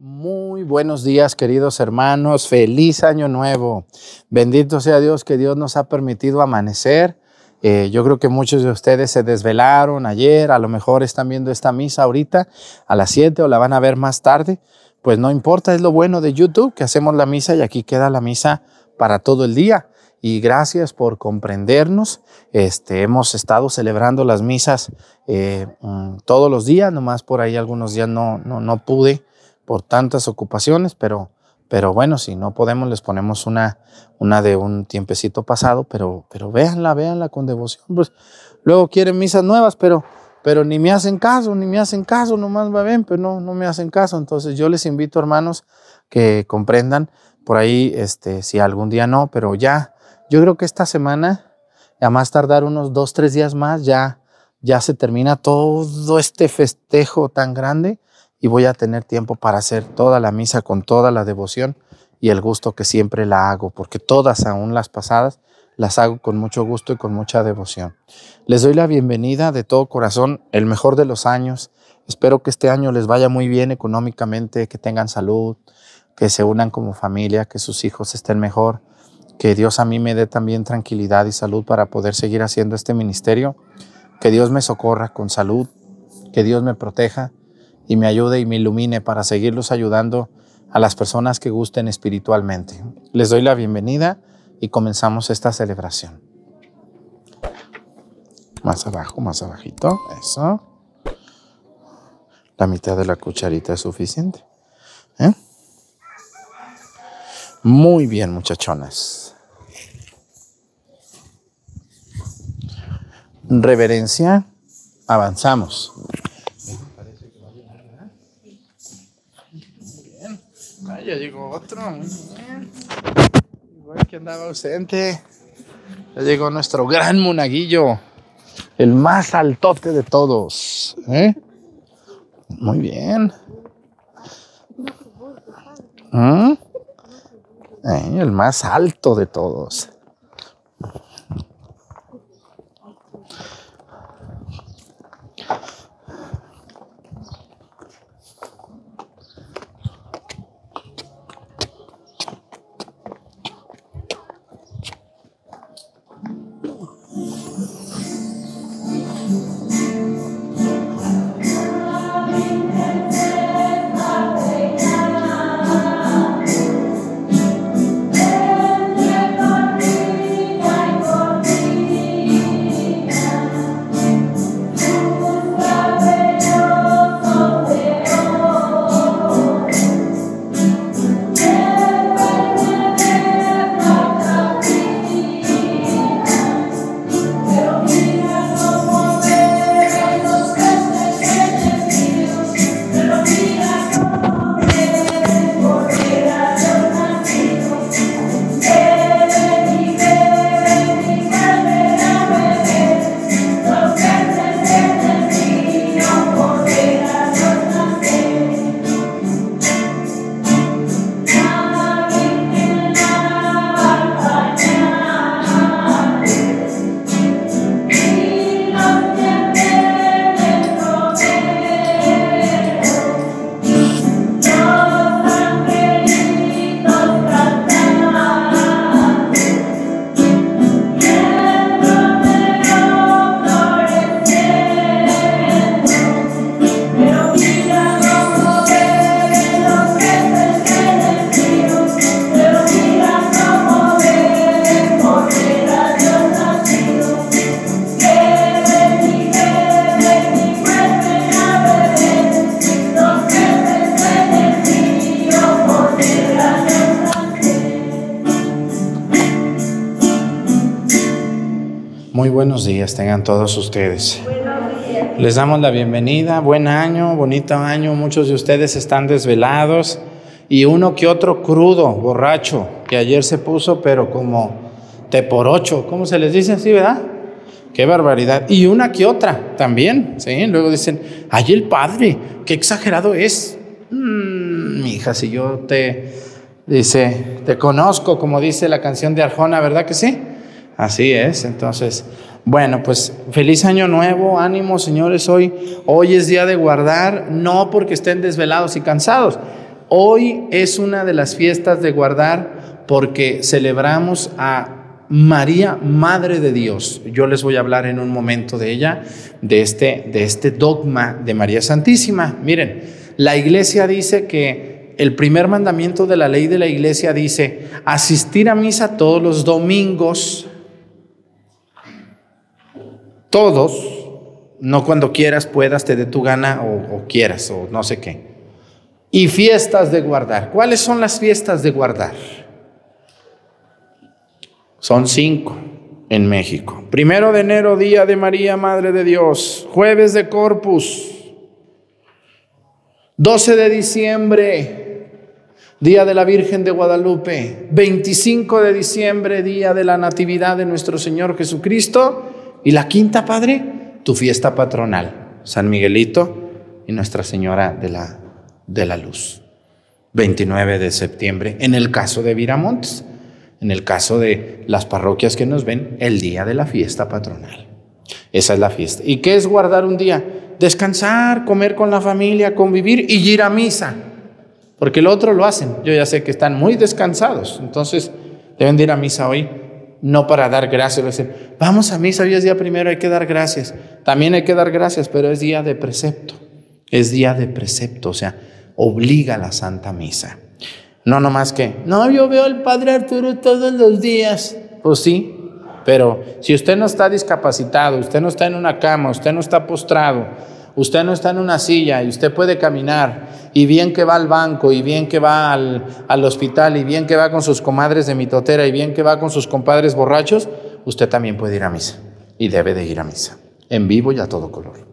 Muy buenos días, queridos hermanos. Feliz año nuevo. Bendito sea Dios que Dios nos ha permitido amanecer. Eh, yo creo que muchos de ustedes se desvelaron ayer, a lo mejor están viendo esta misa ahorita a las 7 o la van a ver más tarde. Pues no importa, es lo bueno de YouTube, que hacemos la misa y aquí queda la misa para todo el día. Y gracias por comprendernos. Este, hemos estado celebrando las misas eh, mm, todos los días, nomás por ahí algunos días no, no, no pude por tantas ocupaciones, pero, pero bueno, si no podemos, les ponemos una, una de un tiempecito pasado, pero, pero véanla, véanla con devoción. Pues luego quieren misas nuevas, pero, pero ni me hacen caso, ni me hacen caso, nomás va bien, pero no, no me hacen caso. Entonces yo les invito, hermanos, que comprendan por ahí, este, si algún día no, pero ya, yo creo que esta semana, a más tardar unos dos, tres días más, ya, ya se termina todo este festejo tan grande y voy a tener tiempo para hacer toda la misa con toda la devoción y el gusto que siempre la hago, porque todas, aún las pasadas, las hago con mucho gusto y con mucha devoción. Les doy la bienvenida de todo corazón, el mejor de los años. Espero que este año les vaya muy bien económicamente, que tengan salud, que se unan como familia, que sus hijos estén mejor, que Dios a mí me dé también tranquilidad y salud para poder seguir haciendo este ministerio, que Dios me socorra con salud, que Dios me proteja y me ayude y me ilumine para seguirlos ayudando a las personas que gusten espiritualmente. Les doy la bienvenida y comenzamos esta celebración. Más abajo, más abajito, eso. La mitad de la cucharita es suficiente. ¿eh? Muy bien, muchachonas. Reverencia, avanzamos. Ya llegó otro. Igual que andaba ausente. Ya llegó nuestro gran monaguillo. El más altote de todos. ¿eh? Muy bien. ¿Mm? ¿Eh? el más alto de todos. Tengan todos ustedes. Les damos la bienvenida, buen año, bonito año. Muchos de ustedes están desvelados y uno que otro crudo, borracho, que ayer se puso, pero como te por ocho, ¿cómo se les dice así, verdad? Qué barbaridad. Y una que otra también, ¿sí? Luego dicen, ay, el padre, qué exagerado es. Mm, mi hija, si yo te, dice, te conozco, como dice la canción de Arjona, ¿verdad que sí? Así es, entonces, bueno, pues feliz año nuevo, ánimo señores, hoy, hoy es día de guardar, no porque estén desvelados y cansados, Hoy es una de las fiestas de guardar porque celebramos a María, Madre de Dios. Yo les voy a hablar en un momento de ella, de este, de este dogma de María Santísima. Miren, la iglesia dice que el primer mandamiento de la ley de la iglesia dice asistir a misa todos los domingos, todos, no cuando quieras, puedas, te dé tu gana o, o quieras o no sé qué y fiestas de guardar. ¿Cuáles son las fiestas de guardar? Son cinco en México. Primero de enero, Día de María, Madre de Dios. Jueves de Corpus. 12 de diciembre, Día de la Virgen de Guadalupe. 25 de diciembre, Día de la Natividad de nuestro Señor Jesucristo. Y la quinta, Padre, tu fiesta patronal, San Miguelito y Nuestra Señora de la de la luz. 29 de septiembre, en el caso de Viramontes, en el caso de las parroquias que nos ven, el día de la fiesta patronal. Esa es la fiesta. ¿Y qué es guardar un día? Descansar, comer con la familia, convivir y ir a misa. Porque el otro lo hacen. Yo ya sé que están muy descansados. Entonces, deben de ir a misa hoy, no para dar gracias. Decir, vamos a misa, hoy es día primero, hay que dar gracias. También hay que dar gracias, pero es día de precepto. Es día de precepto. O sea, obliga a la Santa Misa. No nomás que, no, yo veo al Padre Arturo todos los días. Pues sí, pero si usted no está discapacitado, usted no está en una cama, usted no está postrado, usted no está en una silla y usted puede caminar, y bien que va al banco, y bien que va al, al hospital, y bien que va con sus comadres de mitotera, y bien que va con sus compadres borrachos, usted también puede ir a misa y debe de ir a misa, en vivo y a todo color.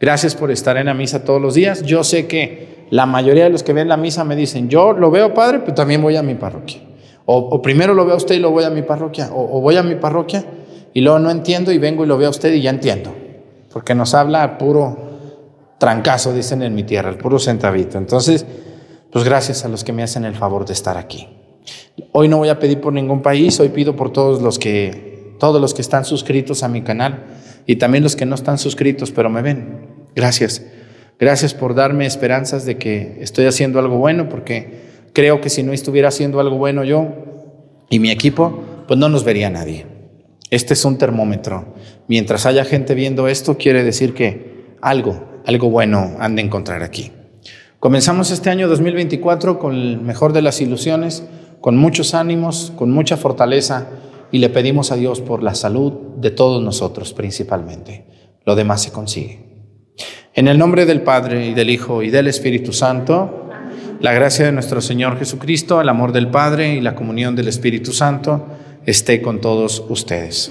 Gracias por estar en la misa todos los días. Yo sé que la mayoría de los que ven la misa me dicen, yo lo veo padre, pero también voy a mi parroquia. O, primero lo veo a usted y lo voy a mi parroquia. O, voy a mi parroquia y luego no entiendo y vengo y lo veo a usted y ya entiendo. Porque nos habla puro trancazo, dicen en mi tierra, el puro centavito. Entonces, pues gracias a los que me hacen el favor de estar aquí. Hoy no voy a pedir por ningún país, hoy pido por todos los que, todos los que están suscritos a mi canal y también los que no están suscritos, pero me ven. Gracias. Gracias por darme esperanzas de que estoy haciendo algo bueno, porque creo que si no estuviera haciendo algo bueno yo y mi equipo, pues no nos vería nadie. Este es un termómetro. Mientras haya gente viendo esto, quiere decir que algo, algo bueno han de encontrar aquí. Comenzamos este año 2024 con el mejor de las ilusiones, con muchos ánimos, con mucha fortaleza y le pedimos a Dios por la salud de todos nosotros principalmente. Lo demás se consigue. En el nombre del Padre y del Hijo y del Espíritu Santo, la gracia de nuestro Señor Jesucristo, el amor del Padre y la comunión del Espíritu Santo esté con todos ustedes.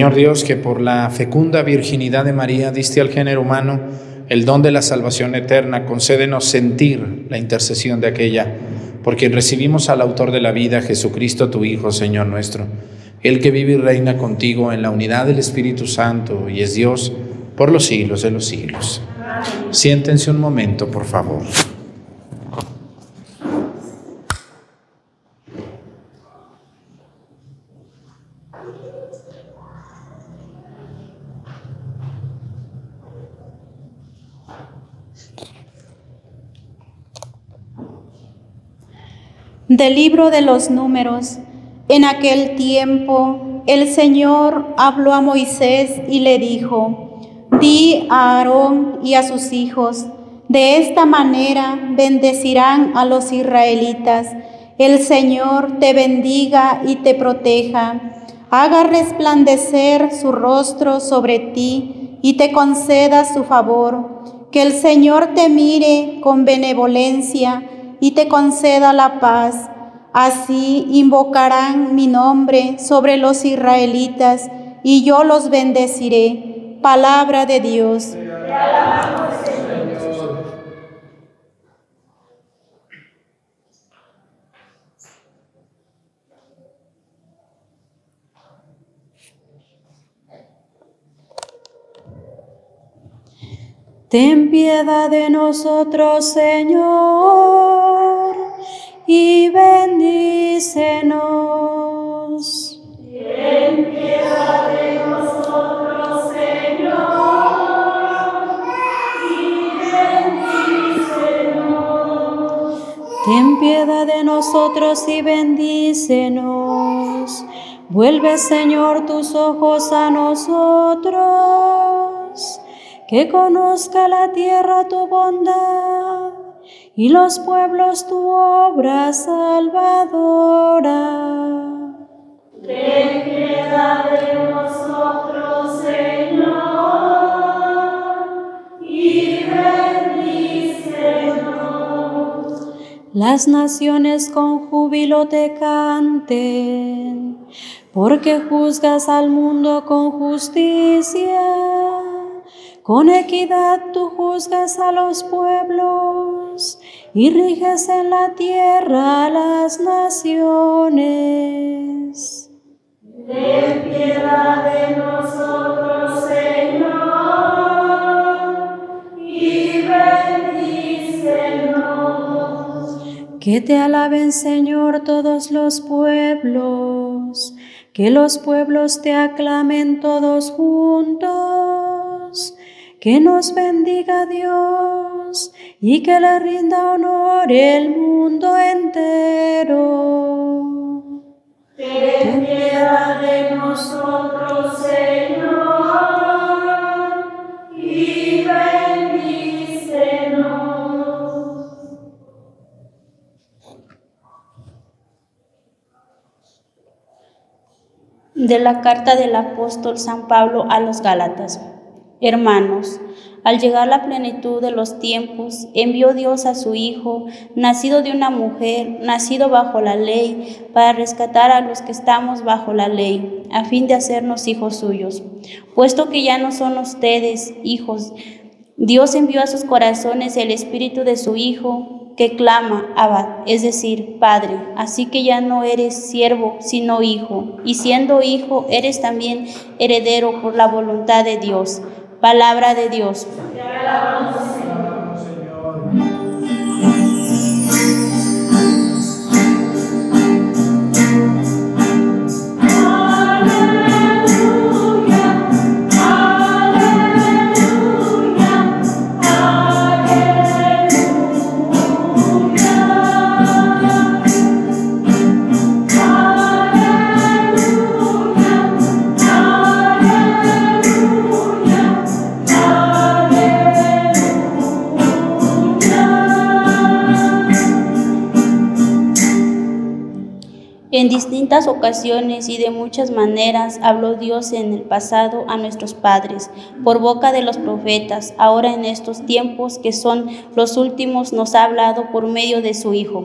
Señor Dios, que por la fecunda virginidad de María diste al género humano el don de la salvación eterna, concédenos sentir la intercesión de aquella, por quien recibimos al autor de la vida, Jesucristo tu Hijo, Señor nuestro, el que vive y reina contigo en la unidad del Espíritu Santo y es Dios por los siglos de los siglos. Siéntense un momento, por favor. Del libro de los números. En aquel tiempo el Señor habló a Moisés y le dijo, di a Aarón y a sus hijos, de esta manera bendecirán a los israelitas. El Señor te bendiga y te proteja, haga resplandecer su rostro sobre ti y te conceda su favor. Que el Señor te mire con benevolencia y te conceda la paz. Así invocarán mi nombre sobre los israelitas y yo los bendeciré. Palabra de Dios. Ten piedad de nosotros, Señor, y bendícenos. Ten piedad de nosotros, Señor, y bendícenos. Ten piedad de nosotros y bendícenos. Vuelve, Señor, tus ojos a nosotros que conozca la tierra tu bondad y los pueblos tu obra salvadora. Ten piedad de nosotros, Señor, y bendícenos. Las naciones con júbilo te canten, porque juzgas al mundo con justicia con equidad tú juzgas a los pueblos y riges en la tierra a las naciones. Ten piedad de nosotros, Señor, y bendícenos. Que te alaben, Señor, todos los pueblos, que los pueblos te aclamen todos juntos que nos bendiga Dios y que le rinda honor el mundo entero. Ten piedad de nosotros, Señor, y bendícenos. De la carta del apóstol San Pablo a los Gálatas. Hermanos, al llegar la plenitud de los tiempos, envió Dios a su Hijo, nacido de una mujer, nacido bajo la ley, para rescatar a los que estamos bajo la ley, a fin de hacernos hijos suyos. Puesto que ya no son ustedes hijos, Dios envió a sus corazones el espíritu de su Hijo, que clama, Abad, es decir, Padre. Así que ya no eres siervo, sino hijo, y siendo hijo, eres también heredero por la voluntad de Dios. Palabra de Dios. Distintas ocasiones y de muchas maneras habló Dios en el pasado a nuestros padres, por boca de los profetas, ahora en estos tiempos que son los últimos nos ha hablado por medio de su Hijo.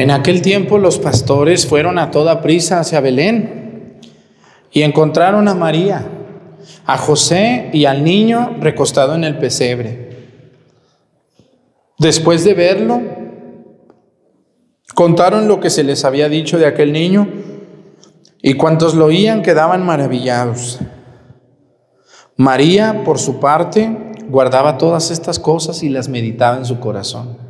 En aquel tiempo los pastores fueron a toda prisa hacia Belén y encontraron a María, a José y al niño recostado en el pesebre. Después de verlo, contaron lo que se les había dicho de aquel niño y cuantos lo oían quedaban maravillados. María, por su parte, guardaba todas estas cosas y las meditaba en su corazón.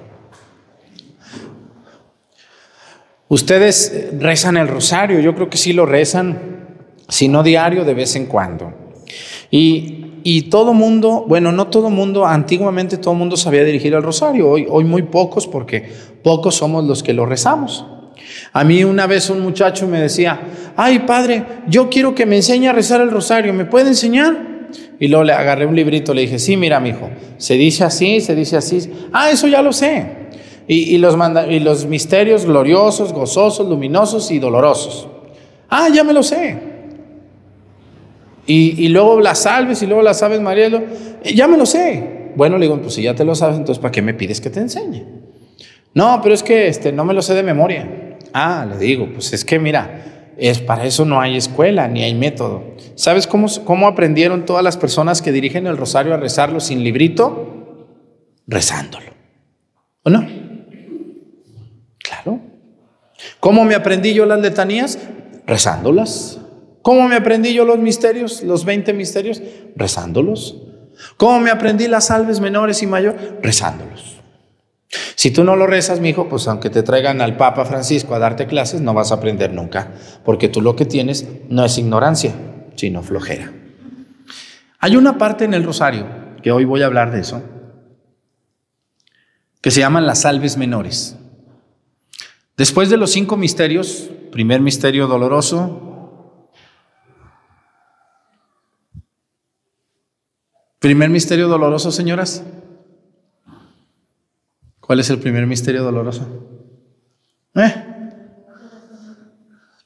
Ustedes rezan el rosario, yo creo que sí lo rezan, si no diario, de vez en cuando. Y, y todo mundo, bueno, no todo mundo, antiguamente todo mundo sabía dirigir el rosario, hoy, hoy muy pocos porque pocos somos los que lo rezamos. A mí una vez un muchacho me decía, ay padre, yo quiero que me enseñe a rezar el rosario, ¿me puede enseñar? Y luego le agarré un librito, le dije, sí, mira, mi hijo, se dice así, se dice así. Ah, eso ya lo sé. Y, los misterios gloriosos, gozosos, luminosos y dolorosos. Ah, ya me lo sé. Y, luego las salves y luego las sabes, Marielo. Ya me lo sé. Bueno, le digo, pues si ya te lo sabes, entonces ¿para qué me pides que te enseñe? No, pero es que este, no me lo sé de memoria. Ah, le digo, pues es que mira, es, para eso no hay escuela ni hay método. ¿Sabes cómo, cómo aprendieron todas las personas que dirigen el rosario a rezarlo sin librito? Rezándolo. ¿O no? ¿Cómo me aprendí yo las letanías? Rezándolas. ¿Cómo me aprendí yo los misterios, los 20 misterios? Rezándolos. ¿Cómo me aprendí las salves menores y mayores? Rezándolos. Si tú no lo rezas, mi hijo, pues aunque te traigan al Papa Francisco a darte clases, no vas a aprender nunca, porque tú lo que tienes no es ignorancia, sino flojera. Hay una parte en el rosario, que hoy voy a hablar de eso, que se llaman las salves menores. Después de los cinco misterios, primer misterio doloroso, primer misterio doloroso, señoras. ¿Cuál es el primer misterio doloroso? ¿Eh?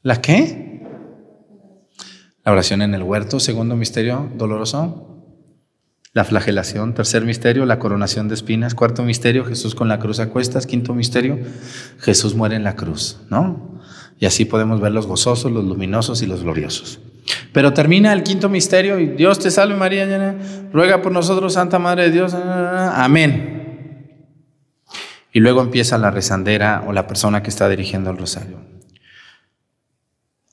¿La qué? La oración en el huerto, segundo misterio doloroso la flagelación, tercer misterio, la coronación de espinas, cuarto misterio, Jesús con la cruz a cuestas, quinto misterio, Jesús muere en la cruz, ¿no? Y así podemos ver los gozosos, los luminosos y los gloriosos. Pero termina el quinto misterio y Dios te salve María, ruega por nosotros, Santa Madre de Dios, amén. Y luego empieza la rezandera o la persona que está dirigiendo el rosario.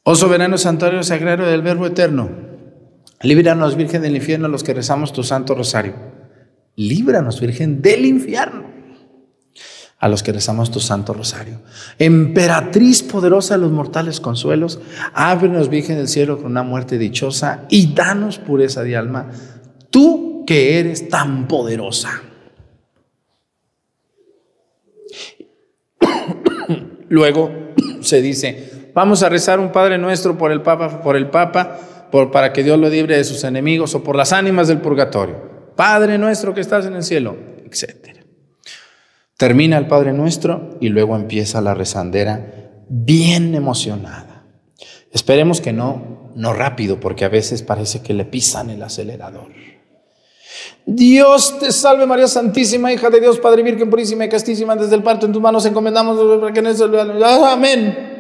Oh soberano santuario sagrario del Verbo eterno, Líbranos, Virgen del infierno, los que rezamos tu santo rosario. Líbranos, Virgen del infierno, a los que rezamos tu santo rosario. Emperatriz poderosa de los mortales consuelos, ábrenos, Virgen del cielo, con una muerte dichosa y danos pureza de alma, tú que eres tan poderosa. Luego se dice, vamos a rezar un Padre nuestro por el Papa, por el Papa para que Dios lo libre de sus enemigos o por las ánimas del purgatorio. Padre nuestro que estás en el cielo, etc. Termina el Padre nuestro y luego empieza la rezandera bien emocionada. Esperemos que no, no rápido, porque a veces parece que le pisan el acelerador. Dios te salve María Santísima, hija de Dios, Padre Virgen Purísima y Castísima, desde el parto en tus manos encomendamos para que en eso... Amén.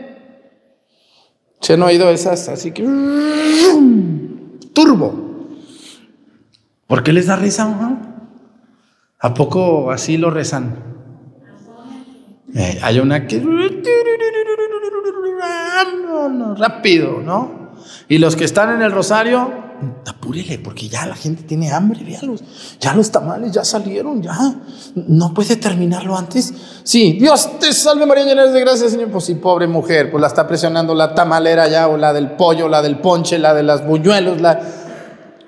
¿Se han oído esas? Así que... Turbo. ¿Por qué les da risa? ¿A poco así lo rezan? Eh, hay una que... rápido, ¿no? Y los que están en el rosario, apúrele, porque ya la gente tiene hambre. Ya los tamales ya salieron, ya. No puede terminarlo antes. Sí, Dios te salve María, llena de gracia, Señor. Pues sí, pobre mujer, pues la está presionando la tamalera ya, o la del pollo, la del ponche, la de las buñuelos, la...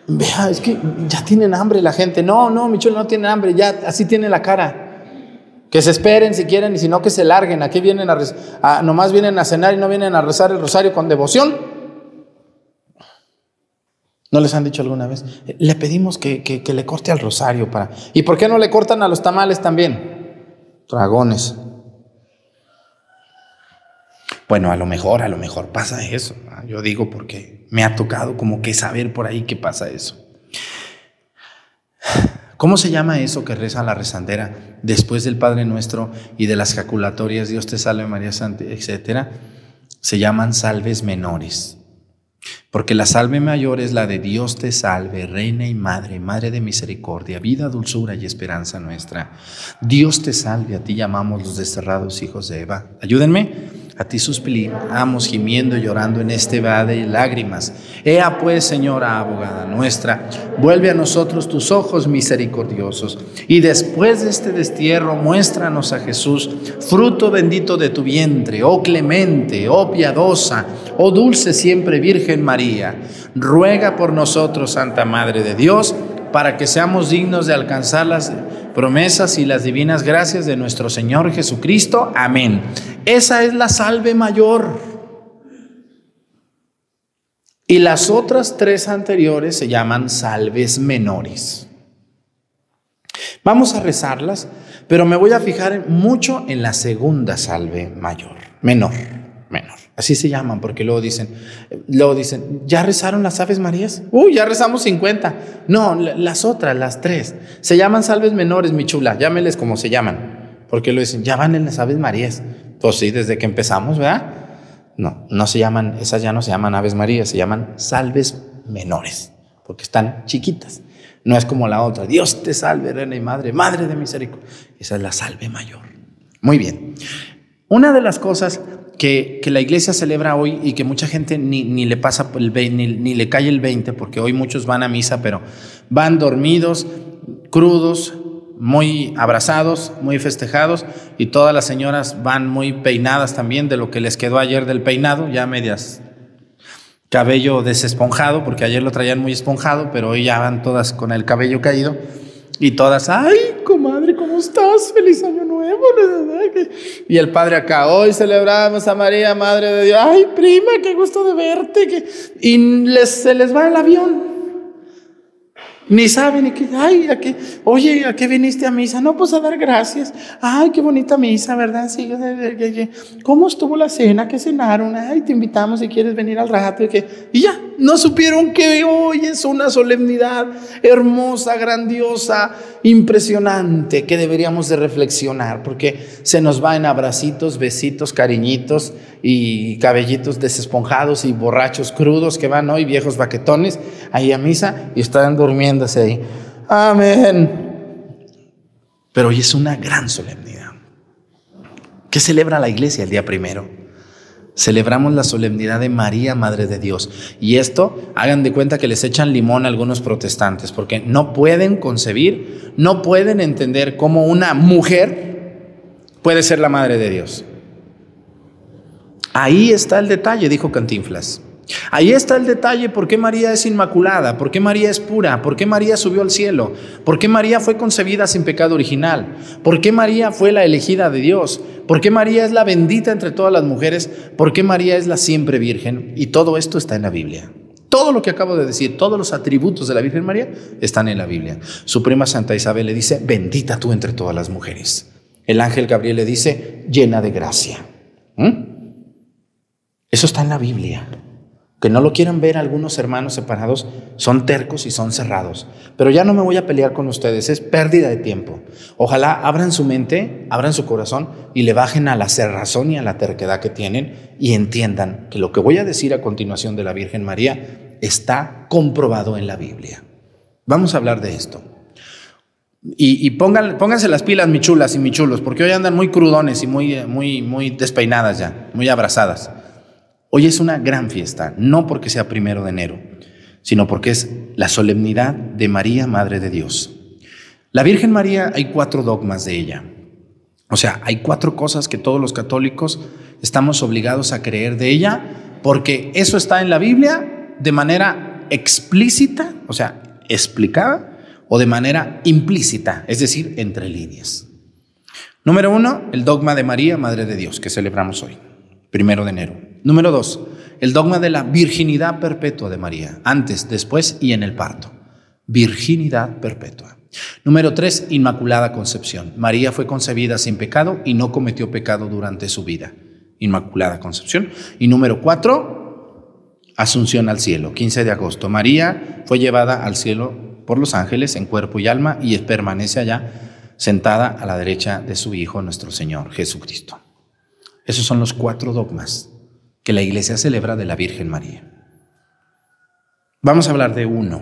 Vea, es que ya tienen hambre la gente. No, no, Michel no tiene hambre, ya así tiene la cara. Que se esperen si quieren y si no que se larguen. Aquí vienen a, a, nomás vienen a cenar y no vienen a rezar el rosario con devoción. ¿No les han dicho alguna vez? Le pedimos que, que, le corte al rosario para... ¿Y por qué no le cortan a los tamales también? Dragones. Bueno, a lo mejor, a lo mejor pasa eso. Yo digo porque me ha tocado como que saber por ahí que pasa eso. ¿Cómo se llama eso que reza la rezandera después del Padre Nuestro y de las jaculatorias, Dios te salve María Santa, etcétera? Se llaman salves menores. Porque la salve mayor es la de Dios te salve, Reina y Madre, Madre de misericordia, vida, dulzura y esperanza nuestra. Dios te salve, a ti llamamos los desterrados hijos de Eva. Ayúdenme. A ti suspiramos gimiendo y llorando en este valle de lágrimas. Ea pues, Señora abogada nuestra, vuelve a nosotros tus ojos misericordiosos. Y después de este destierro, muéstranos a Jesús, fruto bendito de tu vientre, oh clemente, oh piadosa, oh dulce siempre Virgen María. Ruega por nosotros, Santa Madre de Dios, para que seamos dignos de alcanzar las promesas y las divinas gracias de nuestro Señor Jesucristo. Amén. Esa es la salve mayor. Y las otras tres anteriores se llaman salves menores. Vamos a rezarlas, pero me voy a fijar mucho en la segunda salve mayor, menor, menor. Así se llaman, porque luego dicen, luego dicen, ¿ya rezaron las Aves Marías? Uy, ya rezamos 50. No, las otras, las tres, se llaman salves menores, mi chula, llámeles como se llaman. Porque lo dicen, ya van en las Aves Marías. Pues sí, desde que empezamos, ¿verdad? No, no se llaman, esas ya no se llaman Aves Marías, se llaman salves menores, porque están chiquitas. No es como la otra, Dios te salve, reina y madre, madre de misericordia. Esa es la salve mayor. Muy bien. Una de las cosas que, la iglesia celebra hoy y que mucha gente ni, ni le pasa el ni, ni le cae el 20, porque hoy muchos van a misa, pero van dormidos, crudos, muy abrazados, muy festejados, y todas las señoras van muy peinadas también de lo que les quedó ayer del peinado, ya medias cabello desesponjado, porque ayer lo traían muy esponjado, pero hoy ya van todas con el cabello caído. Y todas, ay, ¿cómo estás? Feliz año nuevo. Y el padre acá, hoy celebramos a María, Madre de Dios. Ay, prima, qué gusto de verte. Y se les va el avión. Ni saben, ni que, ay, ¿a qué? oye, ¿a qué viniste a misa? No, pues a dar gracias. Ay, qué bonita misa, ¿verdad? Sí, ¿Cómo estuvo la cena? ¿Qué cenaron? Ay, te invitamos si quieres venir al rato. Y, y ya, no supieron que hoy es una solemnidad hermosa, grandiosa, impresionante, que deberíamos de reflexionar, porque se nos va en abracitos, besitos, cariñitos y cabellitos desesponjados y borrachos crudos que van hoy, viejos baquetones, ahí a misa y están durmiéndose ahí. Amén. Pero hoy es una gran solemnidad. ¿Qué celebra la iglesia el día primero? Celebramos la solemnidad de María, Madre de Dios. Y esto, hagan de cuenta que les echan limón a algunos protestantes, porque no pueden concebir, no pueden entender cómo una mujer puede ser la Madre de Dios. Ahí está el detalle, dijo Cantinflas. Ahí está el detalle, por qué María es inmaculada, por qué María es pura, por qué María subió al cielo, por qué María fue concebida sin pecado original, por qué María fue la elegida de Dios, por qué María es la bendita entre todas las mujeres, por qué María es la siempre virgen. Y todo esto está en la Biblia. Todo lo que acabo de decir, todos los atributos de la Virgen María están en la Biblia. Su prima Santa Isabel le dice, bendita tú entre todas las mujeres. El ángel Gabriel le dice, llena de gracia. ¿Mm? Eso está en la Biblia. Que no lo quieran ver algunos hermanos separados, son tercos y son cerrados. Pero ya no me voy a pelear con ustedes, es pérdida de tiempo. Ojalá abran su mente, abran su corazón y le bajen a la cerrazón y a la terquedad que tienen y entiendan que lo que voy a decir a continuación de la Virgen María está comprobado en la Biblia. Vamos a hablar de esto. Y, pónganse las pilas, mi chulas y mi chulos, porque hoy andan muy crudones y muy, muy, muy despeinadas ya, muy abrazadas. Hoy es una gran fiesta, no porque sea primero de enero, sino porque es la solemnidad de María, Madre de Dios. La Virgen María hay cuatro dogmas de ella. O sea, hay cuatro cosas que todos los católicos estamos obligados a creer de ella, porque eso está en la Biblia de manera explícita, o sea, explicada, o de manera implícita, es decir, entre líneas. Número uno, el dogma de María, Madre de Dios, que celebramos hoy, primero de enero. Número dos, el dogma de la virginidad perpetua de María, antes, después y en el parto. Virginidad perpetua. Número tres, Inmaculada Concepción. María fue concebida sin pecado y no cometió pecado durante su vida. Inmaculada Concepción. Y número cuatro, Asunción al cielo, 15 de agosto. María fue llevada al cielo por los ángeles en cuerpo y alma y permanece allá sentada a la derecha de su Hijo, nuestro Señor Jesucristo. Esos son los cuatro dogmas que la iglesia celebra de la Virgen María. Vamos a hablar de uno,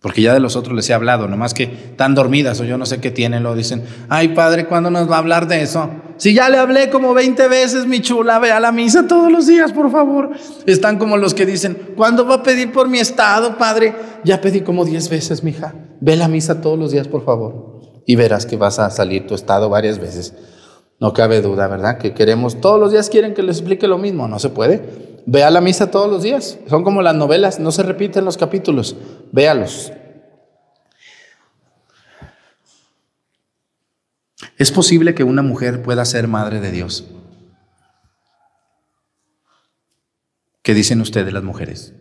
porque ya de los otros les he hablado, nomás que tan dormidas o yo no sé qué tienen, lo dicen, ay padre, ¿cuándo nos va a hablar de eso? Si ya le hablé como 20 veces, mi chula, ve a la misa todos los días, por favor. Están como los que dicen, ¿cuándo va a pedir por mi estado, padre? Ya pedí como 10 veces, mija. Ve a la misa todos los días, por favor. Y verás que vas a salir tu estado varias veces. No cabe duda, ¿verdad? Que queremos, todos los días quieren que les explique lo mismo, no se puede. Vea la misa todos los días, son como las novelas, no se repiten los capítulos, véalos. ¿Es posible que una mujer pueda ser madre de Dios? ¿Qué dicen ustedes las mujeres?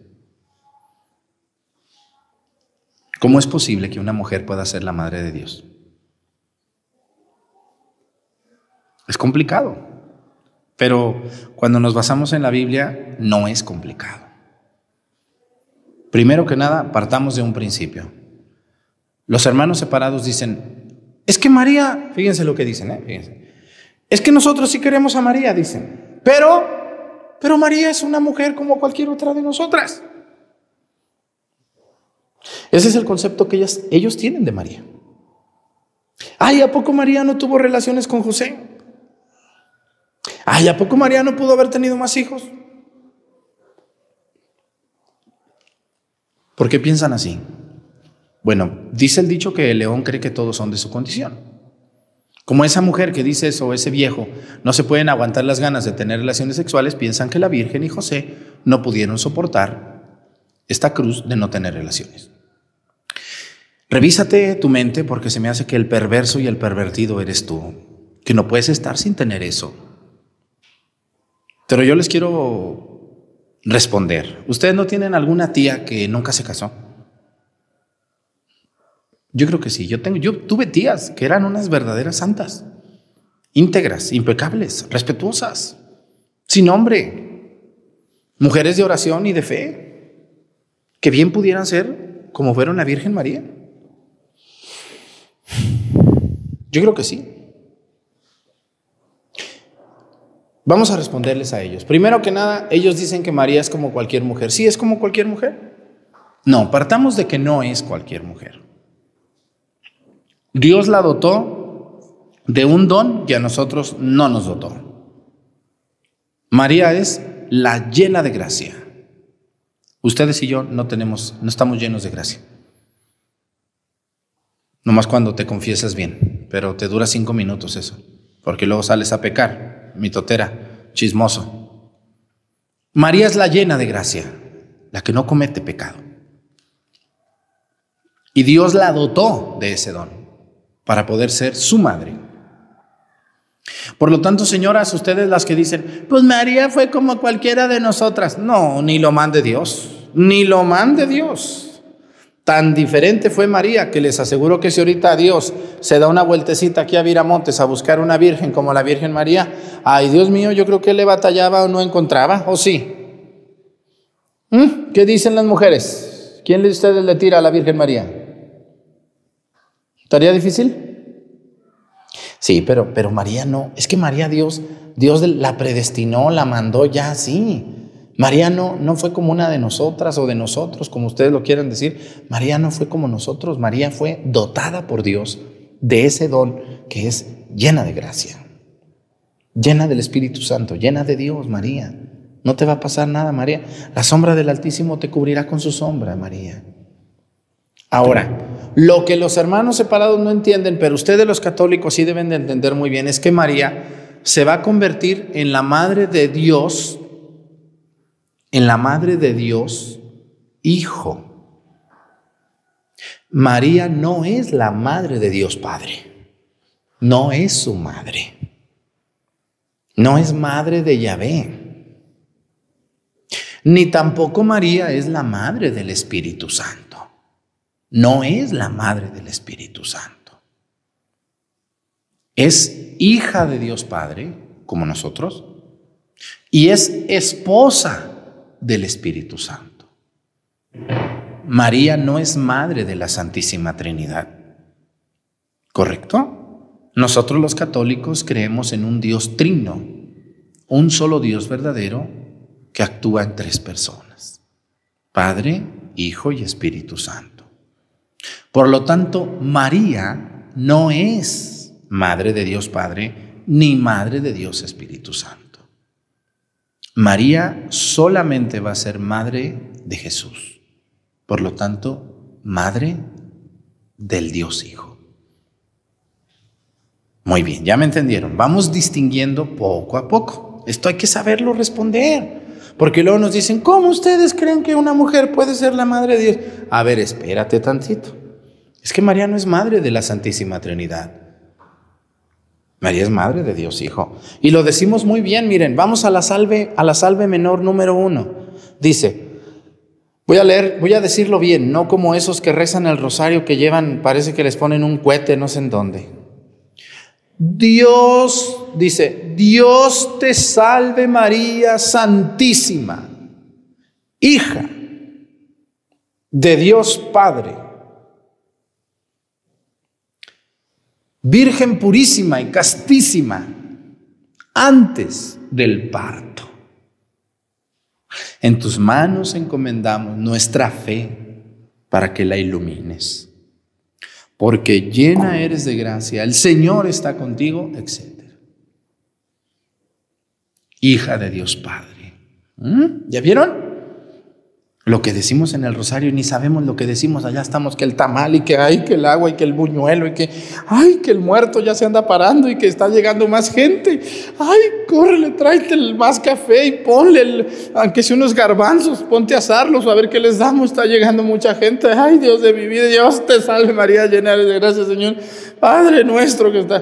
¿Cómo es posible que una mujer pueda ser la madre de Dios? Es complicado, pero cuando nos basamos en la Biblia no es complicado. Primero que nada, partamos de un principio. Los hermanos separados dicen, es que María, fíjense lo que dicen, ¿eh? es que nosotros sí queremos a María, dicen, pero, pero María es una mujer como cualquier otra de nosotras. Ese es el concepto que ellos tienen de María. Ay, ¿a poco María no tuvo relaciones con José? Ay, ¿a poco María no pudo haber tenido más hijos? ¿Por qué piensan así? Bueno, dice el dicho que el león cree que todos son de su condición. Como esa mujer que dice eso, ese viejo, no se pueden aguantar las ganas de tener relaciones sexuales, piensan que la Virgen y José no pudieron soportar esta cruz de no tener relaciones. Revísate tu mente porque se me hace que el perverso y el pervertido eres tú, que no puedes estar sin tener eso. Pero yo les quiero responder. ¿Ustedes no tienen alguna tía que nunca se casó? Yo creo que sí. Yo, tengo, yo tuve tías que eran unas verdaderas santas, íntegras, impecables, respetuosas, sin nombre, mujeres de oración y de fe, que bien pudieran ser como fueron la Virgen María. Yo creo que sí. Vamos a responderles a ellos. Primero que nada, ellos dicen que María es como cualquier mujer. ¿Sí es como cualquier mujer? No, partamos de que no es cualquier mujer. Dios la dotó de un don que a nosotros no nos dotó. María es la llena de gracia. Ustedes y yo no tenemos, no estamos llenos de gracia. Nomás cuando te confiesas bien, pero te dura cinco minutos eso, porque luego sales a pecar mitotera, chismoso. María es la llena de gracia, la que no comete pecado. Y Dios la dotó de ese don para poder ser su madre. Por lo tanto, señoras, ustedes las que dicen, pues María fue como cualquiera de nosotras. No, ni lo mande Dios, ni lo mande Dios. Tan diferente fue María que les aseguro que si ahorita Dios se da una vueltecita aquí a Viramontes a buscar una virgen como la Virgen María, ay Dios mío, yo creo que le batallaba o no encontraba, ¿o sí? ¿Mm? ¿Qué dicen las mujeres? ¿Quién de ustedes le tira a la Virgen María? ¿Estaría difícil? Sí, pero, pero María no. Es que María Dios, Dios la predestinó, la mandó ya así. María no, fue como una de nosotras o de nosotros, como ustedes lo quieran decir. María no fue como nosotros. María fue dotada por Dios de ese don que es llena de gracia, llena del Espíritu Santo, llena de Dios, María. No te va a pasar nada, María. La sombra del Altísimo te cubrirá con su sombra, María. Ahora, lo que los hermanos separados no entienden, pero ustedes los católicos sí deben de entender muy bien, es que María se va a convertir en la madre de Dios, en la madre de Dios, hijo. María no es la madre de Dios Padre, no es su madre, no es madre de Yahvé, ni tampoco María es la madre del Espíritu Santo, no es la madre del Espíritu Santo. Es hija de Dios Padre, como nosotros, y es esposa del Espíritu Santo. María no es madre de la Santísima Trinidad. ¿Correcto? Nosotros los católicos creemos en un Dios trino, un solo Dios verdadero que actúa en tres personas, Padre, Hijo y Espíritu Santo. Por lo tanto, María no es madre de Dios Padre ni madre de Dios Espíritu Santo. María solamente va a ser madre de Jesús. Por lo tanto, madre del Dios Hijo. Muy bien, ya me entendieron. Vamos distinguiendo poco a poco. Esto hay que saberlo responder. Porque luego nos dicen, ¿cómo ustedes creen que una mujer puede ser la madre de Dios? A ver, espérate tantito. Es que María no es madre de la Santísima Trinidad. María es madre de Dios Hijo. Y lo decimos muy bien, miren, vamos a la salve, a la salve menor número uno. Dice, Voy a leer, voy a decirlo bien, no como esos que rezan el rosario que llevan, parece que les ponen un cohete, no sé en dónde. Dios, dice, Dios te salve María Santísima, hija de Dios Padre, Virgen purísima y castísima, antes del parto. En tus manos encomendamos nuestra fe para que la ilumines. Porque llena eres de gracia, el Señor está contigo, etc. Hija de Dios Padre. ¿Mm? ¿Ya vieron? Lo que decimos en el rosario, ni sabemos lo que decimos. Allá estamos que el tamal y que hay que el agua y que el buñuelo y que, ay, que el muerto ya se anda parando y que está llegando más gente. Ay, córrele, tráete el más café y ponle, aunque sea unos garbanzos, ponte a asarlos a ver qué les damos. Está llegando mucha gente. Ay, Dios de mi vida, Dios te salve María, llena de gracia, Señor. Padre nuestro que está.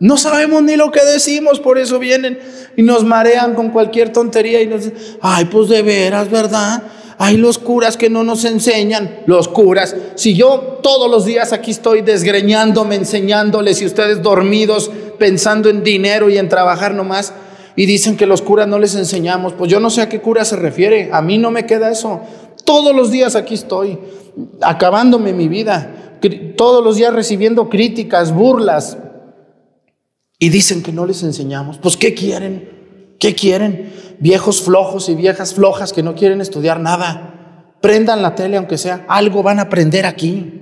No sabemos ni lo que decimos, por eso vienen y nos marean con cualquier tontería y nos dicen, ay, pues de veras, ¿verdad? Hay los curas que no nos enseñan, los curas. Si yo todos los días aquí estoy desgreñándome, enseñándoles y ustedes dormidos pensando en dinero y en trabajar nomás y dicen que los curas no les enseñamos, pues yo no sé a qué cura se refiere, a mí no me queda eso. Todos los días aquí estoy, acabándome mi vida, todos los días recibiendo críticas, burlas, y dicen que no les enseñamos. Pues ¿qué quieren? ¿Qué quieren? Viejos flojos y viejas flojas que no quieren estudiar nada. Prendan la tele aunque sea, algo van a aprender aquí.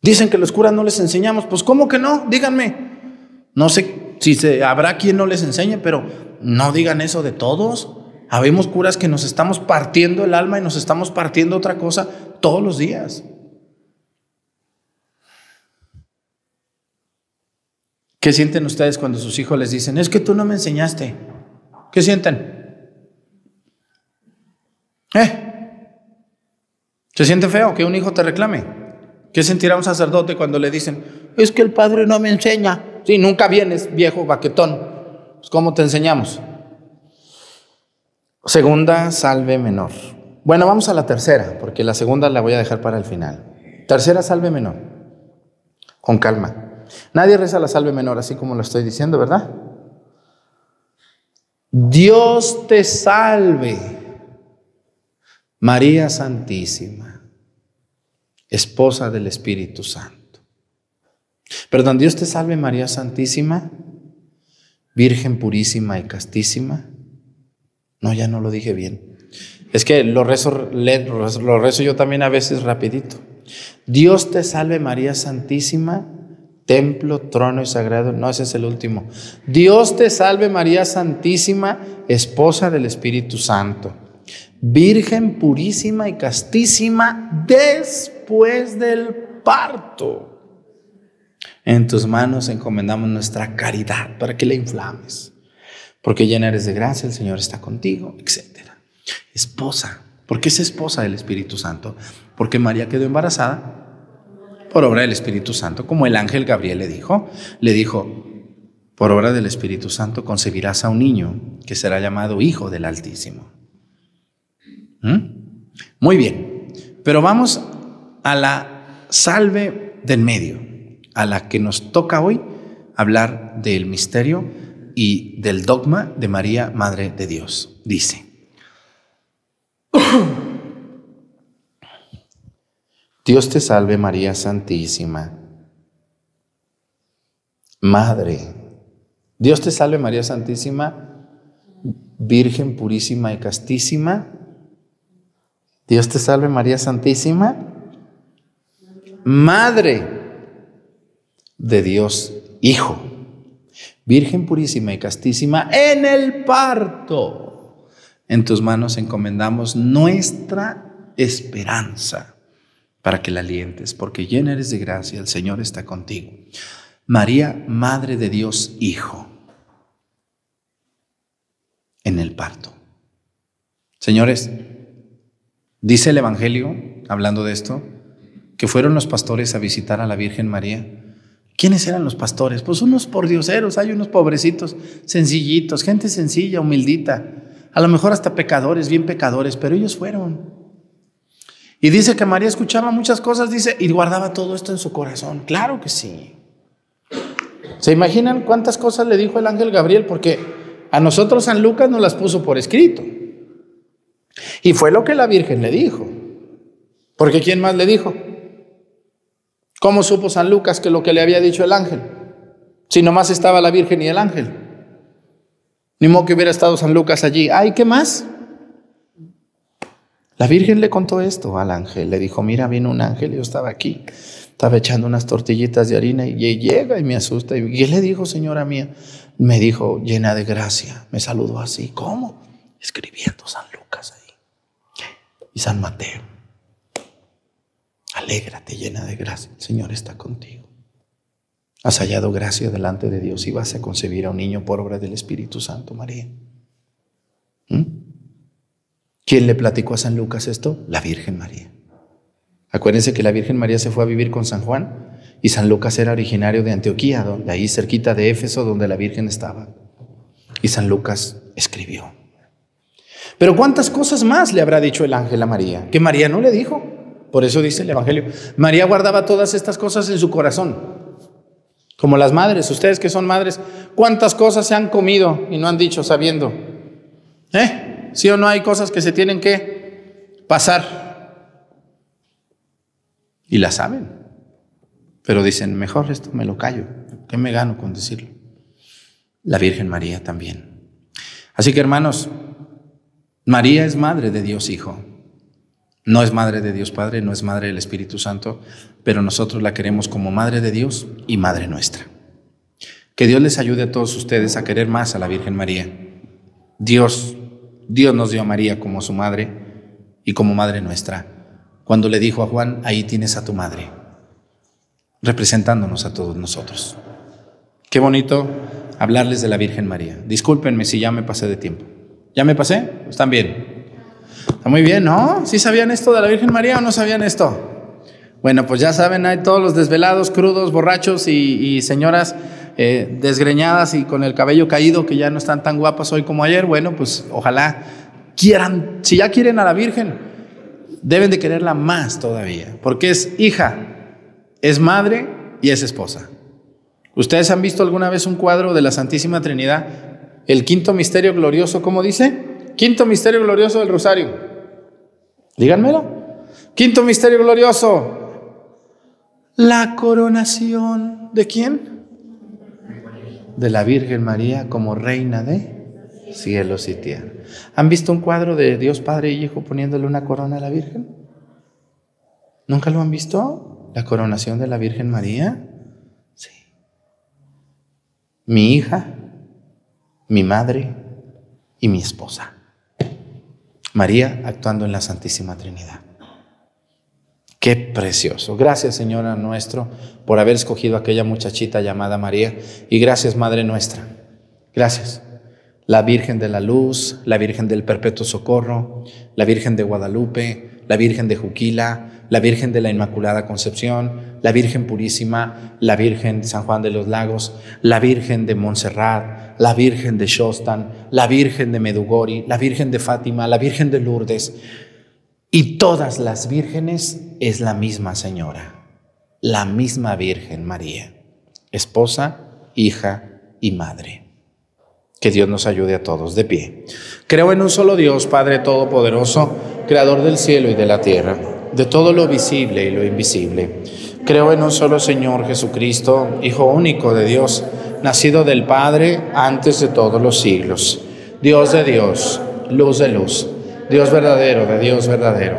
Dicen que los curas no les enseñamos, pues ¿cómo que no? Díganme. No sé si se, habrá quien no les enseñe, pero no digan eso de todos. Habemos curas que nos estamos partiendo el alma y nos estamos partiendo otra cosa todos los días. ¿Qué sienten ustedes cuando sus hijos les dicen, es que tú no me enseñaste? ¿Qué sienten? ¿Eh? ¿Se siente feo que un hijo te reclame? ¿Qué sentirá un sacerdote cuando le dicen, es que el padre no me enseña? Si nunca vienes, viejo baquetón. Pues, ¿Cómo te enseñamos? Segunda salve menor. Bueno, vamos a la tercera, porque la segunda la voy a dejar para el final. Tercera salve menor. Con calma. Nadie reza la salve menor así como lo estoy diciendo, ¿verdad? Dios te salve, María Santísima, esposa del Espíritu Santo. Perdón, Dios te salve, María Santísima, Virgen purísima y castísima. No, ya no lo dije bien. Es que lo rezo, yo también a veces rapidito. Dios te salve María Santísima, templo, trono y sagrado. No, ese es el último. Dios te salve María Santísima, esposa del Espíritu Santo, Virgen purísima y castísima después del parto. En tus manos encomendamos nuestra caridad para que la inflames, porque llena eres de gracia, el Señor está contigo, etc. Esposa, ¿por qué es esposa del Espíritu Santo? Porque María quedó embarazada por obra del Espíritu Santo, como el ángel Gabriel le dijo. Le dijo, por obra del Espíritu Santo concebirás a un niño que será llamado Hijo del Altísimo. ¿Mm? Muy bien, pero vamos a la salve del medio, a la que nos toca hoy hablar del misterio y del dogma de María, Madre de Dios. Dice, Dios te salve María Santísima. Madre. Dios te salve María Santísima, Virgen purísima y castísima. Dios te salve María Santísima, Madre de Dios Hijo. Virgen purísima y castísima en el parto. En tus manos encomendamos nuestra esperanza para que la alientes, porque llena eres de gracia, el Señor está contigo. María, Madre de Dios, Hijo, en el parto. Señores, dice el Evangelio, hablando de esto, que fueron los pastores a visitar a la Virgen María. ¿Quiénes eran los pastores? Pues unos pordioseros, hay unos pobrecitos, sencillitos, gente sencilla, humildita, a lo mejor hasta pecadores, bien pecadores, pero ellos fueron. Y dice que María escuchaba muchas cosas, dice, y guardaba todo esto en su corazón. Claro que sí. ¿Se imaginan cuántas cosas le dijo el ángel Gabriel? Porque a nosotros San Lucas nos las puso por escrito. Y fue lo que la Virgen le dijo. Porque ¿quién más le dijo? ¿Cómo supo San Lucas que lo que le había dicho el ángel? Si nomás estaba la Virgen y el ángel. Ni modo que hubiera estado San Lucas allí. Ay, ¿qué más? La Virgen le contó esto al ángel, le dijo, mira, viene un ángel, yo estaba aquí, estaba echando unas tortillitas de harina y llega y me asusta. ¿Y qué le dijo, señora mía? Me dijo, llena de gracia, me saludó así, ¿cómo? Escribiendo San Lucas ahí y San Mateo. Alégrate, llena de gracia, el Señor está contigo. Has hallado gracia delante de Dios y vas a concebir a un niño por obra del Espíritu Santo, María. ¿Mm? ¿Quién le platicó a San Lucas esto? La Virgen María. Acuérdense que la Virgen María se fue a vivir con San Juan y San Lucas era originario de Antioquía, donde ahí cerquita de Éfeso, donde la Virgen estaba. Y San Lucas escribió. Pero ¿cuántas cosas más le habrá dicho el ángel a María? Que María no le dijo. Por eso dice el Evangelio. María guardaba todas estas cosas en su corazón. Como las madres, ustedes que son madres, ¿cuántas cosas se han comido y no han dicho sabiendo? ¿Eh? ¿Sí o no hay cosas que se tienen que pasar? Y la saben. Pero dicen, mejor esto me lo callo. ¿Qué me gano con decirlo? La Virgen María también. Así que hermanos, María es madre de Dios Hijo. No es madre de Dios Padre, no es madre del Espíritu Santo, pero nosotros la queremos como madre de Dios y madre nuestra. Que Dios les ayude a todos ustedes a querer más a la Virgen María. Dios Dios nos dio a María como su madre y como madre nuestra. Cuando le dijo a Juan, ahí tienes a tu madre, representándonos a todos nosotros. Qué bonito hablarles de la Virgen María. Discúlpenme si ya me pasé de tiempo. ¿Ya me pasé? ¿Están bien? Está muy bien, ¿no? ¿Sí sabían esto de la Virgen María o no sabían esto? Bueno, pues ya saben, hay todos los desvelados, crudos, borrachos y, señoras eh, desgreñadas y con el cabello caído que ya no están tan guapas hoy como ayer, bueno, pues ojalá quieran, si ya quieren a la Virgen, deben de quererla más todavía, porque es hija, es madre y es esposa. ¿Ustedes han visto alguna vez un cuadro de la Santísima Trinidad? El quinto misterio glorioso, ¿cómo dice? Quinto misterio glorioso del Rosario. Díganmelo. Quinto misterio glorioso. La coronación de quién? De la Virgen María como reina de cielos y tierra. ¿Han visto un cuadro de Dios Padre y Hijo poniéndole una corona a la Virgen? ¿Nunca lo han visto? ¿La coronación de la Virgen María? Sí. mi hija, mi madre y mi esposa. María actuando en la Santísima Trinidad. Qué precioso. Gracias, Señora nuestro, por haber escogido a aquella muchachita llamada María. Y gracias, Madre nuestra. Gracias. La Virgen de la Luz, la Virgen del Perpetuo Socorro, la Virgen de Guadalupe, la Virgen de Juquila, la Virgen de la Inmaculada Concepción, la Virgen Purísima, la Virgen San Juan de los Lagos, la Virgen de Montserrat, la Virgen de Shostan, la Virgen de Medugori, la Virgen de Fátima, la Virgen de Lourdes. Y todas las vírgenes es la misma Señora, la misma Virgen María, esposa, hija y madre. Que Dios nos ayude a todos de pie. Creo en un solo Dios, Padre Todopoderoso, Creador del cielo y de la tierra, de todo lo visible y lo invisible. Creo en un solo Señor Jesucristo, Hijo único de Dios, nacido del Padre antes de todos los siglos. Dios de Dios, luz de luz Dios verdadero, de Dios verdadero,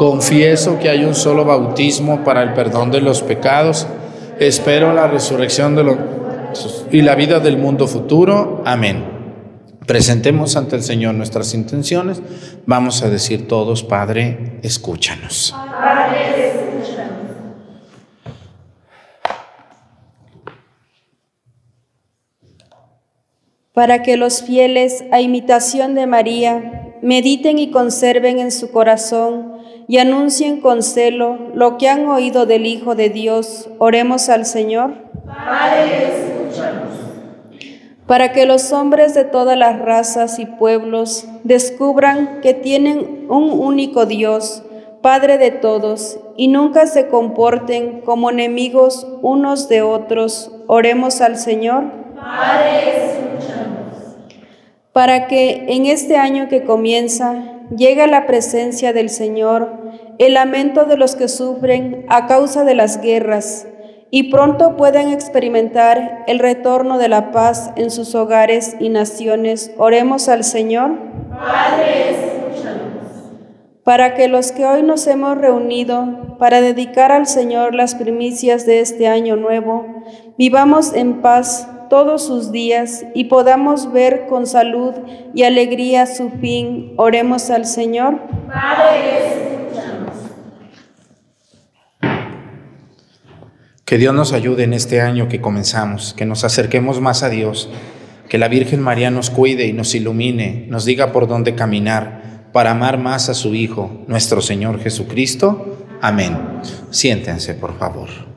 Confieso que hay un solo bautismo para el perdón de los pecados. Espero la resurrección de los y la vida del mundo futuro. Amén. Presentemos ante el Señor nuestras intenciones. Vamos a decir todos, Padre, escúchanos. Padre, escúchanos. Para que los fieles, a imitación de María, mediten y conserven en su corazón y anuncien con celo lo que han oído del Hijo de Dios. Oremos al Señor. Padre, escúchanos. Para que los hombres de todas las razas y pueblos descubran que tienen un único Dios, Padre de todos, y nunca se comporten como enemigos unos de otros. Oremos al Señor. Padre, escúchanos. Para que en este año que comienza llega la presencia del Señor, el lamento de los que sufren a causa de las guerras, y pronto pueden experimentar el retorno de la paz en sus hogares y naciones. Oremos al Señor. Padre, escúchanos. Para que los que hoy nos hemos reunido para dedicar al Señor las primicias de este año nuevo, vivamos en paz todos sus días y podamos ver con salud y alegría su fin. Oremos al Señor. Padre, Que Dios nos ayude en este año que comenzamos, que nos acerquemos más a Dios, que la Virgen María nos cuide y nos ilumine, nos diga por dónde caminar para amar más a su Hijo, nuestro Señor Jesucristo. Amén. Siéntense, por favor.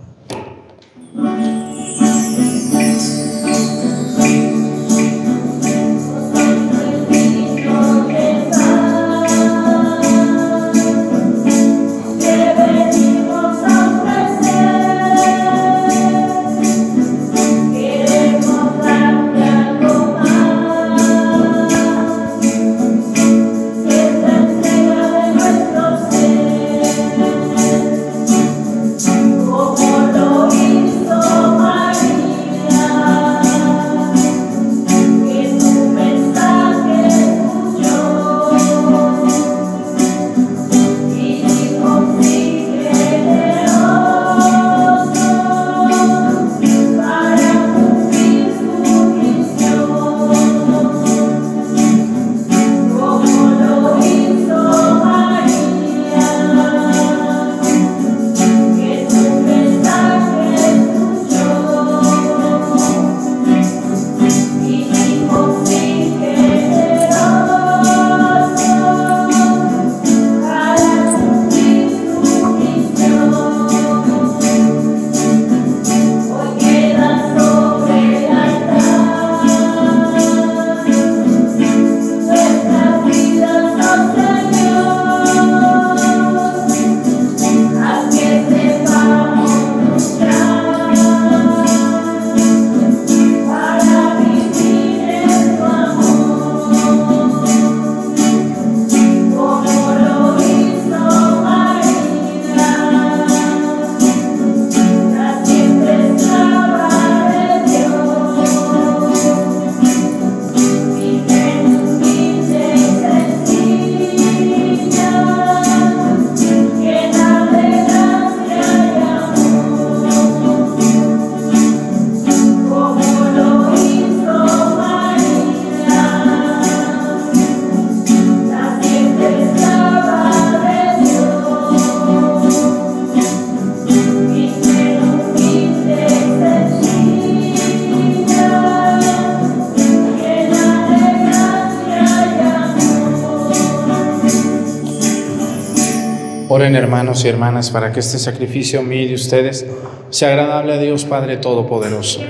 Y hermanas para que este sacrificio mío de ustedes sea agradable a Dios Padre Todopoderoso.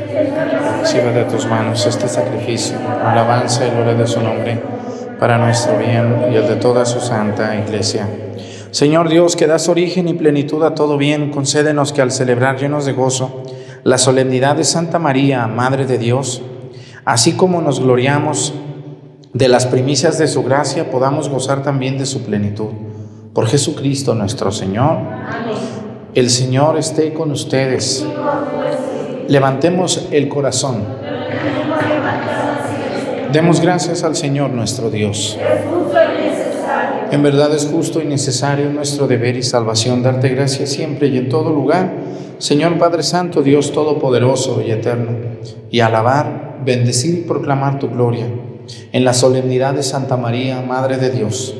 Reciba de tus manos este sacrificio, alabanza y gloria de su nombre, para nuestro bien y el de toda su santa iglesia. Señor Dios, que das origen y plenitud a todo bien, concédenos que al celebrar llenos de gozo la solemnidad de Santa María, Madre de Dios, así como nos gloriamos de las primicias de su gracia, podamos gozar también de su plenitud por Jesucristo nuestro Señor. El Señor esté con ustedes. Levantemos el corazón. Demos gracias al Señor nuestro Dios. En verdad es justo y necesario nuestro deber y salvación darte gracias siempre y en todo lugar, Señor Padre Santo, Dios Todopoderoso y Eterno, y alabar, bendecir y proclamar tu gloria en la solemnidad de Santa María, Madre de Dios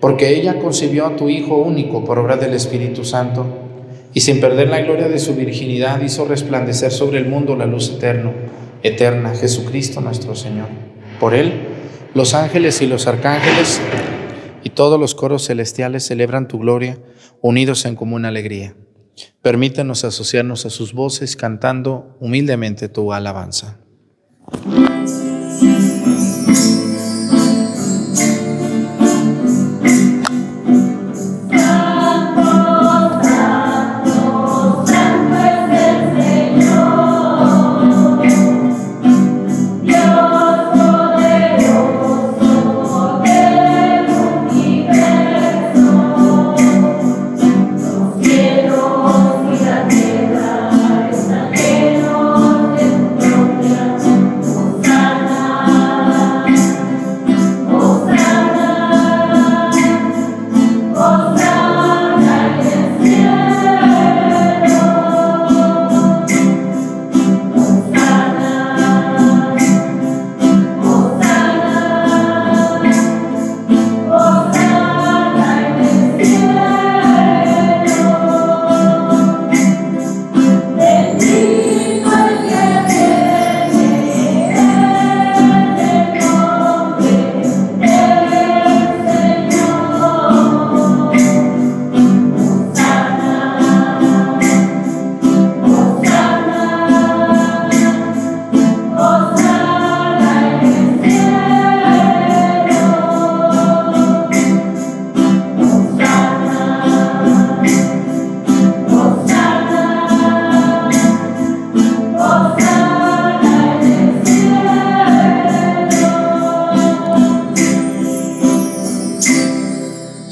porque ella concibió a tu Hijo único por obra del Espíritu Santo, y sin perder la gloria de su virginidad hizo resplandecer sobre el mundo la luz eterna, eterna, Jesucristo nuestro Señor. Por él, los ángeles y los arcángeles y todos los coros celestiales celebran tu gloria, unidos en común alegría. Permítanos asociarnos a sus voces cantando humildemente tu alabanza.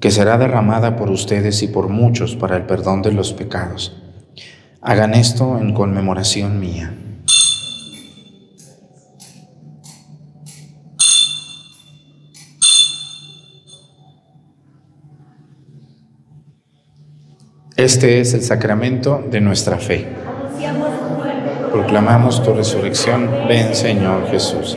que será derramada por ustedes y por muchos para el perdón de los pecados. Hagan esto en conmemoración mía. Este es el sacramento de nuestra fe. Proclamamos tu resurrección. Ven, Señor Jesús.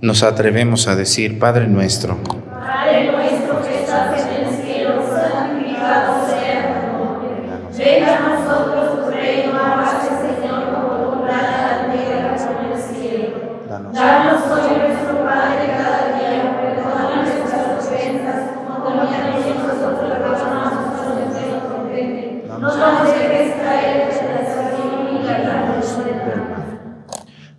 nos atrevemos a decir, Padre nuestro,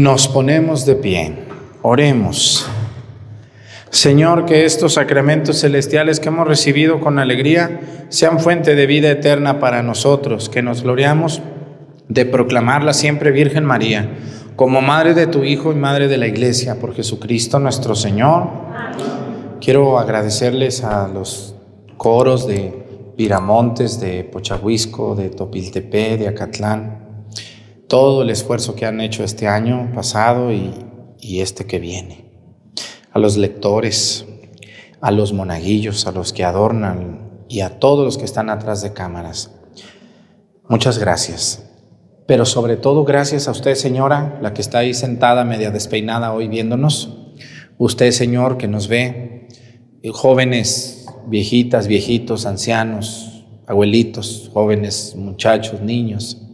Nos ponemos de pie. Oremos. Señor, que estos sacramentos celestiales que hemos recibido con alegría sean fuente de vida eterna para nosotros, que nos gloriamos de proclamarla siempre Virgen María, como Madre de tu Hijo y Madre de la Iglesia, por Jesucristo nuestro Señor. Quiero agradecerles a los coros de Viramontes, de Pochahuisco, de Topiltepé, de Acatlán, todo el esfuerzo que han hecho este año pasado y, este que viene a los lectores, a los monaguillos, a los que adornan y a todos los que están atrás de cámaras. Muchas gracias. Pero sobre todo gracias a usted, señora, la que está ahí sentada, media despeinada hoy viéndonos. Usted, señor, que nos ve, jóvenes, viejitas, viejitos, ancianos, abuelitos, jóvenes, muchachos, niños.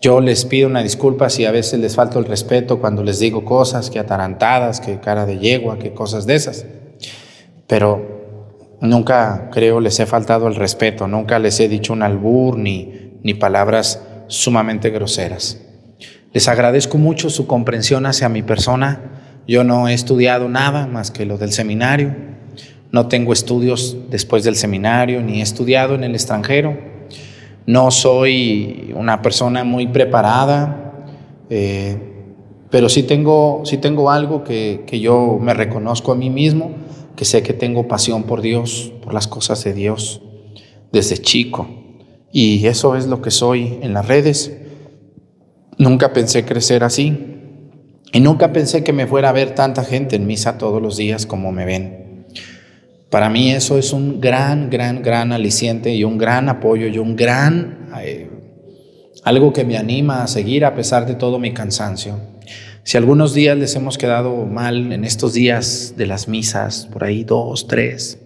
Yo les pido una disculpa si a veces les falto el respeto cuando les digo cosas, que atarantadas, que cara de yegua, que cosas de esas. Pero nunca creo les he faltado el respeto, nunca les he dicho un albur ni, ni palabras sumamente groseras. Les agradezco mucho su comprensión hacia mi persona. Yo no he estudiado nada más que lo del seminario. No tengo estudios después del seminario, ni he estudiado en el extranjero. No soy una persona muy preparada, eh, pero sí tengo, sí tengo algo que, que yo me reconozco a mí mismo, que sé que tengo pasión por Dios, por las cosas de Dios, desde chico. Y eso es lo que soy en las redes. Nunca pensé crecer así. Y nunca pensé que me fuera a ver tanta gente en misa todos los días como me ven. Para mí eso es un gran, gran, gran aliciente y un gran apoyo y un gran, eh, algo que me anima a seguir a pesar de todo mi cansancio. Si algunos días les hemos quedado mal en estos días de las misas, por ahí dos, tres,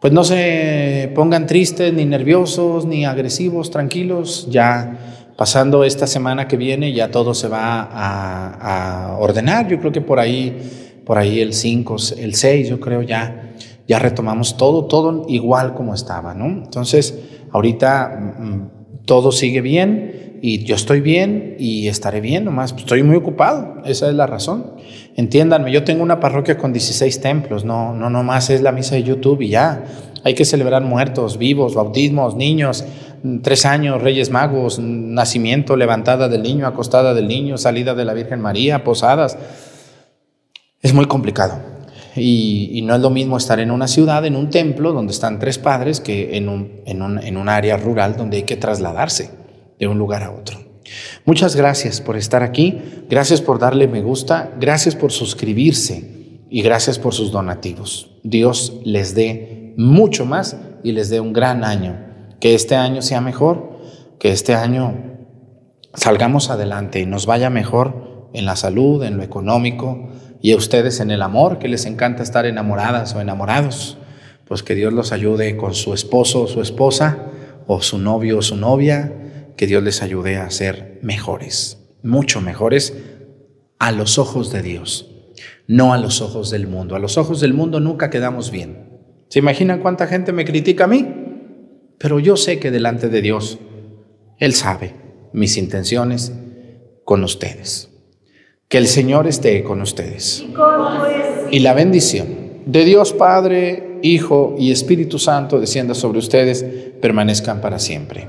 pues no se pongan tristes, ni nerviosos, ni agresivos, tranquilos, ya pasando esta semana que viene ya todo se va a, a ordenar. Yo creo que por ahí, por ahí el 5, el 6, yo creo ya ya retomamos todo, todo igual como estaba, ¿no? Entonces, ahorita mm, todo sigue bien y yo estoy bien y estaré bien, nomás estoy muy ocupado, esa es la razón. Entiéndanme, yo tengo una parroquia con 16 templos, no, no nomás es la misa de YouTube y ya. Hay que celebrar muertos, vivos, bautismos, niños, tres años, Reyes Magos, nacimiento, levantada del niño, acostada del niño, salida de la Virgen María, posadas. Es muy complicado. Y, no es lo mismo estar en una ciudad, en un templo, donde están tres padres, que en un, en, un, en un área rural donde hay que trasladarse de un lugar a otro. Muchas gracias por estar aquí, gracias por darle me gusta, gracias por suscribirse y gracias por sus donativos. Dios les dé mucho más y les dé un gran año. Que este año sea mejor, que este año salgamos adelante y nos vaya mejor en la salud, en lo económico, y a ustedes en el amor, que les encanta estar enamoradas o enamorados, pues que Dios los ayude con su esposo o su esposa, o su novio o su novia, que Dios les ayude a ser mejores, mucho mejores a los ojos de Dios, no a los ojos del mundo. A los ojos del mundo nunca quedamos bien. ¿Se imaginan cuánta gente me critica a mí? Pero yo sé que delante de Dios, Él sabe mis intenciones con ustedes. Que el Señor esté con ustedes. Y la bendición de Dios Padre, Hijo y Espíritu Santo descienda sobre ustedes, permanezcan para siempre.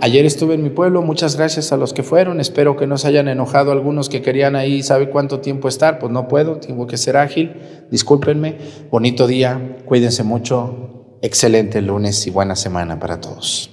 Ayer estuve en mi pueblo, muchas gracias a los que fueron, espero que no se hayan enojado algunos que querían ahí, ¿sabe cuánto tiempo estar? Pues no puedo, tengo que ser ágil, discúlpenme, bonito día, cuídense mucho, excelente lunes y buena semana para todos.